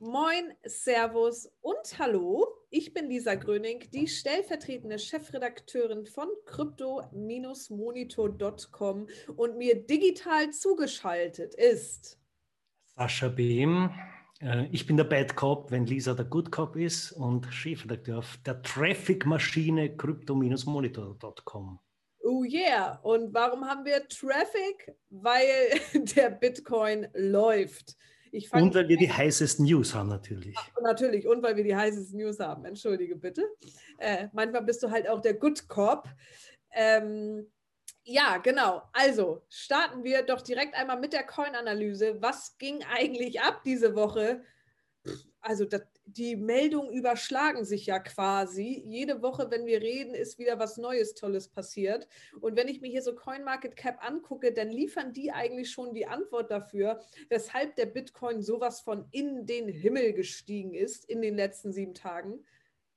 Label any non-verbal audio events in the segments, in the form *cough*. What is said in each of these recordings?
Moin, Servus und Hallo. Ich bin Lisa Gröning, die stellvertretende Chefredakteurin von crypto-monitor.com und mir digital zugeschaltet ist Sascha Behm. Äh, ich bin der Bad Cop, wenn Lisa der Good Cop ist und Chefredakteur der Traffic-Maschine crypto-monitor.com. Oh yeah. Und warum haben wir Traffic? Weil *laughs* der Bitcoin läuft und weil wir die heißesten News haben natürlich. Ach, natürlich, und weil wir die heißesten News haben. Entschuldige bitte. Äh, manchmal bist du halt auch der Good Cop. Ähm, ja, genau. Also starten wir doch direkt einmal mit der Coin-Analyse. Was ging eigentlich ab diese Woche? Also das, die Meldungen überschlagen sich ja quasi. Jede Woche, wenn wir reden, ist wieder was Neues, Tolles passiert. Und wenn ich mir hier so CoinMarketCap angucke, dann liefern die eigentlich schon die Antwort dafür, weshalb der Bitcoin sowas von in den Himmel gestiegen ist in den letzten sieben Tagen.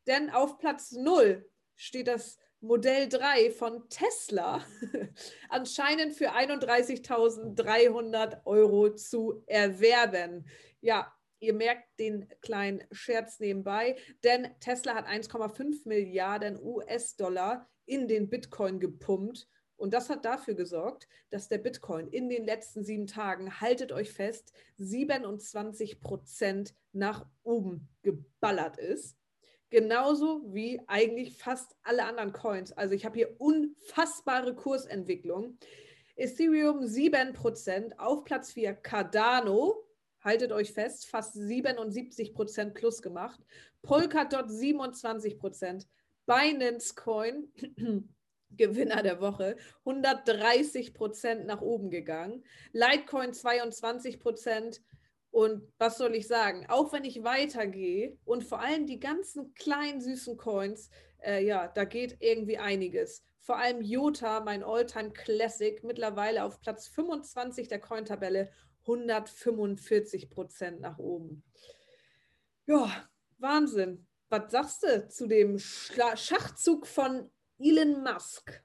Denn auf Platz 0 steht das Modell 3 von Tesla *laughs* anscheinend für 31.300 Euro zu erwerben. Ja, Ihr merkt den kleinen Scherz nebenbei, denn Tesla hat 1,5 Milliarden US-Dollar in den Bitcoin gepumpt. Und das hat dafür gesorgt, dass der Bitcoin in den letzten sieben Tagen, haltet euch fest, 27 Prozent nach oben geballert ist. Genauso wie eigentlich fast alle anderen Coins. Also ich habe hier unfassbare Kursentwicklung. Ethereum 7%, auf Platz 4 Cardano haltet euch fest, fast 77 Prozent plus gemacht. Polkadot 27 Prozent. Binance Coin, *clears throat* Gewinner der Woche, 130 Prozent nach oben gegangen. Litecoin 22 Prozent. Und was soll ich sagen? Auch wenn ich weitergehe und vor allem die ganzen kleinen süßen Coins, äh, ja, da geht irgendwie einiges. Vor allem Jota, mein Alltime Classic, mittlerweile auf Platz 25 der Cointabelle 145 Prozent nach oben. Ja, Wahnsinn. Was sagst du zu dem Schachzug von Elon Musk?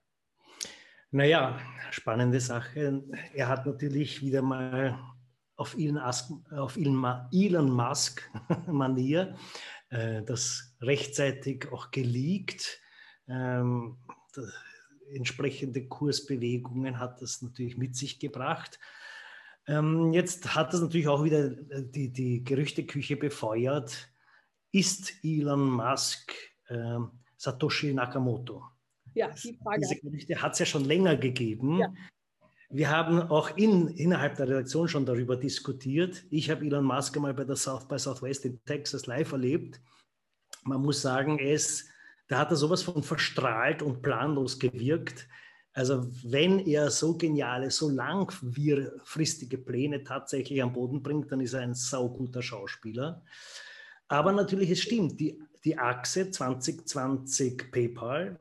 Naja, spannende Sache. Er hat natürlich wieder mal auf Elon, auf Elon Musk *laughs* Manier äh, das rechtzeitig auch geleakt. Ähm, entsprechende Kursbewegungen hat das natürlich mit sich gebracht. Ähm, jetzt hat das natürlich auch wieder äh, die, die Gerüchteküche befeuert. Ist Elon Musk äh, Satoshi Nakamoto? Ja, die Frage. Diese Gerüchte hat es ja schon länger gegeben. Ja. Wir haben auch in, innerhalb der Redaktion schon darüber diskutiert. Ich habe Elon Musk einmal bei der South by Southwest in Texas live erlebt. Man muss sagen, ist, da hat er sowas von verstrahlt und planlos gewirkt. Also wenn er so geniale, so langfristige Pläne tatsächlich am Boden bringt, dann ist er ein sauguter Schauspieler. Aber natürlich, es stimmt, die, die Achse 2020 PayPal,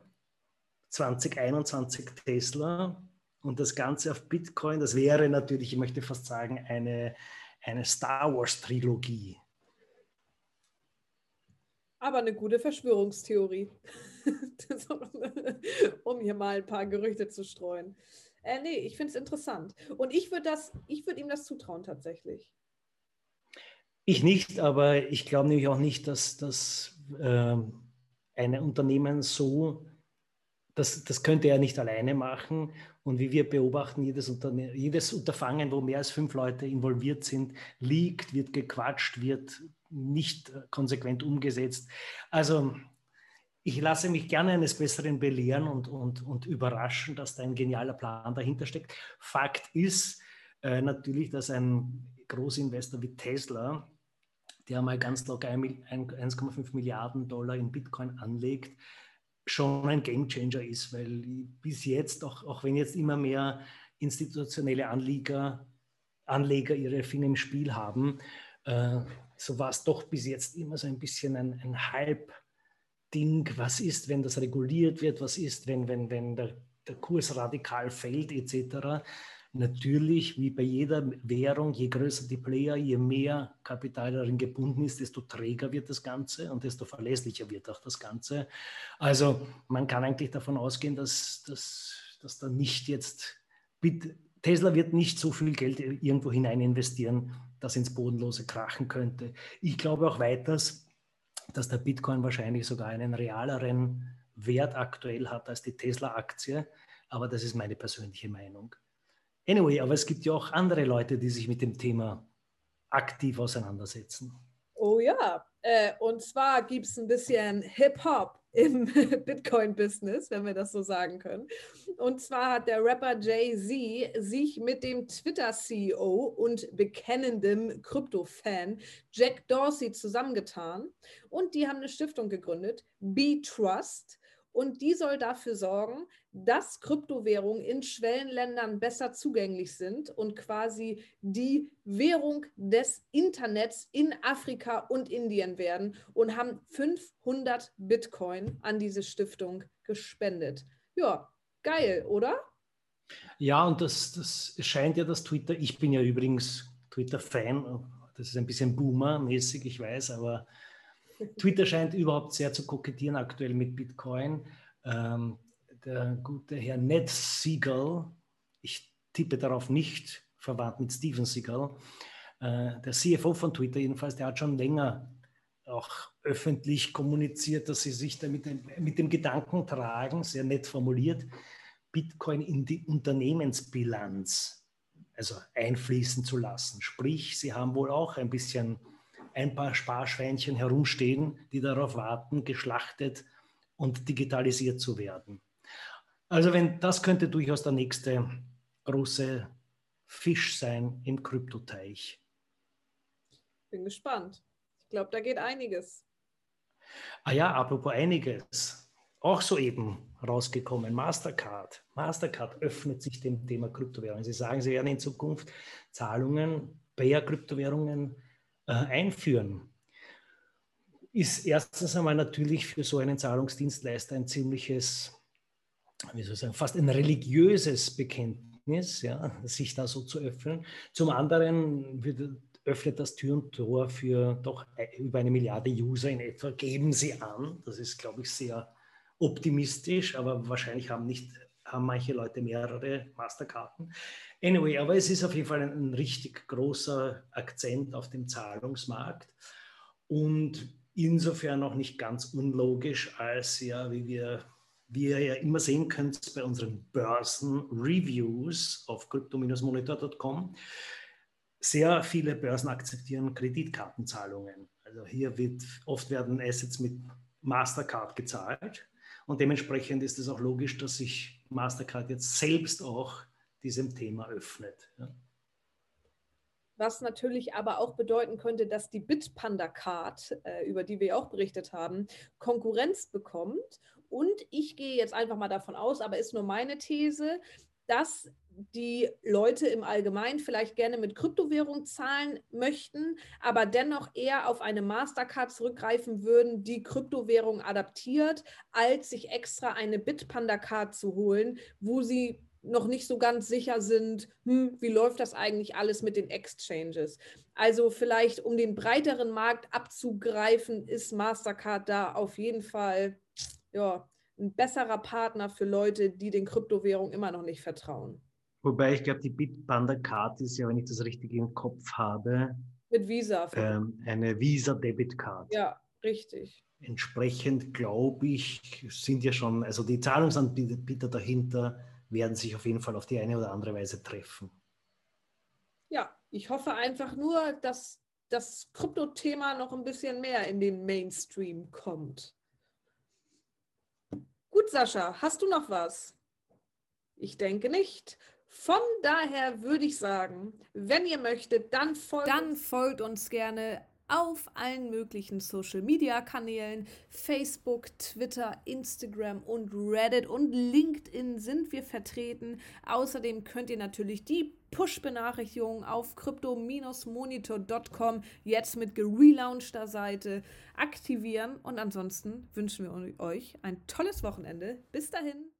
2021 Tesla und das Ganze auf Bitcoin, das wäre natürlich, ich möchte fast sagen, eine, eine Star Wars-Trilogie. Aber eine gute Verschwörungstheorie. *laughs* um hier mal ein paar Gerüchte zu streuen. Äh, nee, ich finde es interessant. Und ich würde würd ihm das zutrauen tatsächlich. Ich nicht, aber ich glaube nämlich auch nicht, dass, dass äh, ein Unternehmen so, das, das könnte er nicht alleine machen. Und wie wir beobachten, jedes, Unterne jedes Unterfangen, wo mehr als fünf Leute involviert sind, liegt, wird gequatscht, wird nicht konsequent umgesetzt. Also ich lasse mich gerne eines Besseren belehren und, und, und überraschen, dass da ein genialer Plan dahinter steckt. Fakt ist äh, natürlich, dass ein Großinvestor wie Tesla, der mal ganz locker 1,5 Milliarden Dollar in Bitcoin anlegt, schon ein Gamechanger ist, weil bis jetzt, auch, auch wenn jetzt immer mehr institutionelle Anleger, Anleger ihre Finger im Spiel haben, äh, so war es doch bis jetzt immer so ein bisschen ein, ein Hype Ding, was ist, wenn das reguliert wird, was ist, wenn, wenn, wenn der, der Kurs radikal fällt, etc. Natürlich, wie bei jeder Währung, je größer die Player, je mehr Kapital darin gebunden ist, desto träger wird das Ganze und desto verlässlicher wird auch das Ganze. Also man kann eigentlich davon ausgehen, dass, dass, dass da nicht jetzt, Tesla wird nicht so viel Geld irgendwo hinein investieren, das ins Bodenlose krachen könnte. Ich glaube auch weiters, dass der Bitcoin wahrscheinlich sogar einen realeren Wert aktuell hat als die Tesla-Aktie, aber das ist meine persönliche Meinung. Anyway, aber es gibt ja auch andere Leute, die sich mit dem Thema aktiv auseinandersetzen. Oh ja, äh, und zwar gibt es ein bisschen Hip-Hop im *laughs* Bitcoin-Business, wenn wir das so sagen können. Und zwar hat der Rapper Jay-Z sich mit dem Twitter-CEO und bekennendem Krypto-Fan Jack Dorsey zusammengetan und die haben eine Stiftung gegründet, B-Trust und die soll dafür sorgen, dass Kryptowährungen in Schwellenländern besser zugänglich sind und quasi die Währung des Internets in Afrika und Indien werden und haben 500 Bitcoin an diese Stiftung gespendet. Ja, geil, oder? Ja, und das, das scheint ja das Twitter, ich bin ja übrigens Twitter-Fan, das ist ein bisschen Boomer-mäßig, ich weiß, aber Twitter scheint überhaupt sehr zu kokettieren aktuell mit Bitcoin. Ähm, der gute Herr Ned Siegel, ich tippe darauf nicht, verwandt mit Steven Siegel, äh, der CFO von Twitter jedenfalls, der hat schon länger auch öffentlich kommuniziert, dass sie sich da mit dem, mit dem Gedanken tragen, sehr nett formuliert, Bitcoin in die Unternehmensbilanz also einfließen zu lassen. Sprich, sie haben wohl auch ein bisschen ein paar Sparschweinchen herumstehen, die darauf warten, geschlachtet und digitalisiert zu werden. Also wenn das könnte durchaus der nächste große Fisch sein im Kryptoteich. Bin gespannt. Ich glaube, da geht einiges. Ah ja, apropos einiges. Auch soeben rausgekommen, Mastercard. Mastercard öffnet sich dem Thema Kryptowährungen. Sie sagen, sie werden in Zukunft Zahlungen per Kryptowährungen äh, einführen, ist erstens einmal natürlich für so einen Zahlungsdienstleister ein ziemliches, wie soll ich sagen, fast ein religiöses Bekenntnis, ja, sich da so zu öffnen. Zum anderen wird, öffnet das Tür und Tor für doch über eine Milliarde User in etwa, geben sie an. Das ist, glaube ich, sehr optimistisch, aber wahrscheinlich haben nicht haben manche Leute mehrere Masterkarten. Anyway, aber es ist auf jeden Fall ein, ein richtig großer Akzent auf dem Zahlungsmarkt und insofern auch nicht ganz unlogisch, als ja, wie wir wie ihr ja immer sehen könnt bei unseren Börsen-Reviews auf crypto-monitor.com, sehr viele Börsen akzeptieren Kreditkartenzahlungen. Also hier wird oft werden Assets mit Mastercard gezahlt und dementsprechend ist es auch logisch, dass sich Mastercard jetzt selbst auch diesem Thema öffnet. Ja. Was natürlich aber auch bedeuten könnte, dass die Bitpanda Card, äh, über die wir auch berichtet haben, Konkurrenz bekommt. Und ich gehe jetzt einfach mal davon aus, aber ist nur meine These, dass die Leute im Allgemeinen vielleicht gerne mit Kryptowährung zahlen möchten, aber dennoch eher auf eine Mastercard zurückgreifen würden, die Kryptowährung adaptiert, als sich extra eine Bitpanda-Card zu holen, wo sie noch nicht so ganz sicher sind, hm, wie läuft das eigentlich alles mit den Exchanges. Also vielleicht, um den breiteren Markt abzugreifen, ist Mastercard da auf jeden Fall ja, ein besserer Partner für Leute, die den Kryptowährungen immer noch nicht vertrauen. Wobei ich glaube, die Bitpanda Card ist ja, wenn ich das richtig im Kopf habe, mit Visa. Ähm, eine Visa Debit Card. Ja, richtig. Entsprechend glaube ich, sind ja schon, also die Zahlungsanbieter dahinter werden sich auf jeden Fall auf die eine oder andere Weise treffen. Ja, ich hoffe einfach nur, dass das Krypto-Thema noch ein bisschen mehr in den Mainstream kommt. Gut, Sascha, hast du noch was? Ich denke nicht. Von daher würde ich sagen, wenn ihr möchtet, dann folgt, dann folgt uns gerne auf allen möglichen Social-Media-Kanälen. Facebook, Twitter, Instagram und Reddit und LinkedIn sind wir vertreten. Außerdem könnt ihr natürlich die Push-Benachrichtigungen auf crypto-monitor.com jetzt mit gelaunchter Seite aktivieren. Und ansonsten wünschen wir euch ein tolles Wochenende. Bis dahin.